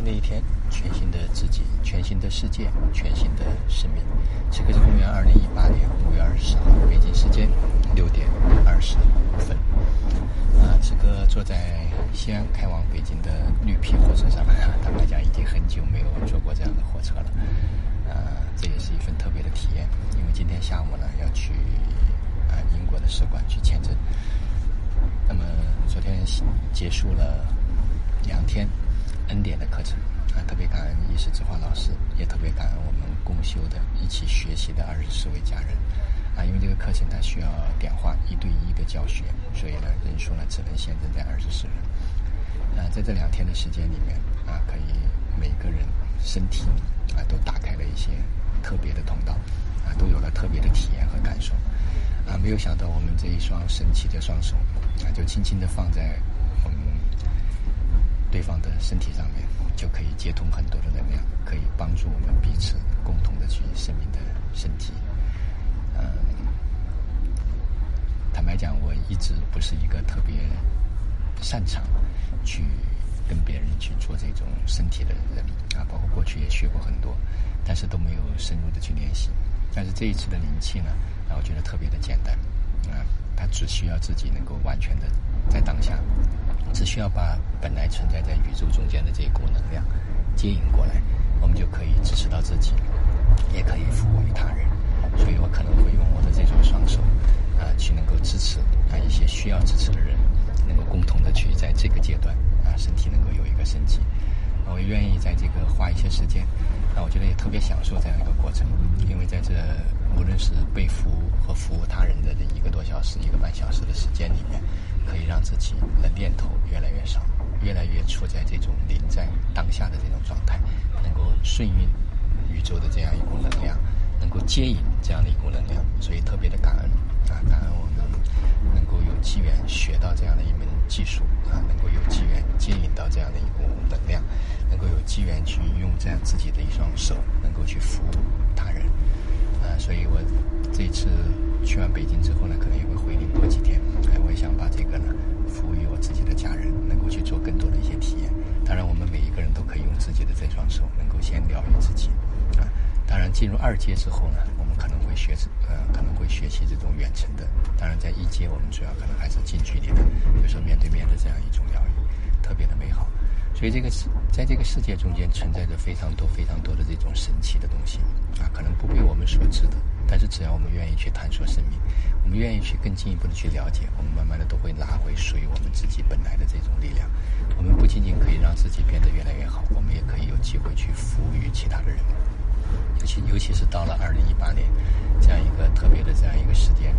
新的一天，全新的自己，全新的世界，全新的生命。此刻是公元二零一八年五月二十号，北京时间六点二十五分。啊，此刻坐在西安开往北京的绿皮火车上，坦白讲，已经很久没有坐过这样的火车了。啊，这也是一份特别的体验，因为今天下午呢要去啊英国的使馆去签证。那么昨天结束了两天。恩典的课程啊，特别感恩一世之花老师，也特别感恩我们共修的一起学习的二十四位家人啊，因为这个课程它需要点化一对一的教学，所以呢人数呢只能限制在二十四人啊，在这两天的时间里面啊，可以每个人身体啊都打开了一些特别的通道啊，都有了特别的体验和感受啊，没有想到我们这一双神奇的双手啊，就轻轻的放在。对方的身体上面就可以接通很多的能量，可以帮助我们彼此共同的去生命的身体。嗯，坦白讲，我一直不是一个特别擅长去跟别人去做这种身体的人啊，包括过去也学过很多，但是都没有深入的去练习。但是这一次的灵气呢，让我觉得特别的简单啊，他只需要自己能够完全的在当下。只需要把本来存在在宇宙中间的这一股能量接引过来，我们就可以支持到自己，也可以服务于他人。所以我可能会用我的这种双手啊，去能够支持啊一些需要支持的人，能够共同的去在这个阶段啊身体能够有一个升级。我愿意在这个花一些时间，那我觉得也特别享受这样一个过程，因为在是被服务和服务他人的这一个多小时、一个半小时的时间里面。可以让自己的念头越来越少，越来越处在这种临在当下的这种状态，能够顺应宇宙的这样一股能量，能够接引这样的一股能量，所以特别的感恩啊，感恩我们能够有机缘学到这样的一门技术啊，能够有机缘接引到这样的一股能量，能够有机缘去用这样自己的一双手，能够去服务，所以我这次去完北京之后呢，可能也会回宁过几天。哎我也想把这个呢，服务于我自己的家人，能够去做更多的一些体验。当然，我们每一个人都可以用自己的这双手，能够先疗愈自己。啊，当然进入二阶之后呢，我们可能会学，呃，可能会学习这种远程的。当然，在一阶，我们主要可能还是近距离的，比如说面对面的这样一种疗愈，特别的美好。所以，这个世在这个世界中间存在着非常多、非常多的这种神奇的东西，啊，可能不被我们所知的。但是只要我们愿意去探索生命，我们愿意去更进一步的去了解，我们慢慢的都会拿回属于我们自己本来的这种力量。我们不仅仅可以让自己变得越来越好，我们也可以有机会去服务于其他的人。尤其尤其是到了二零一八年这样一个特别的这样一个时间。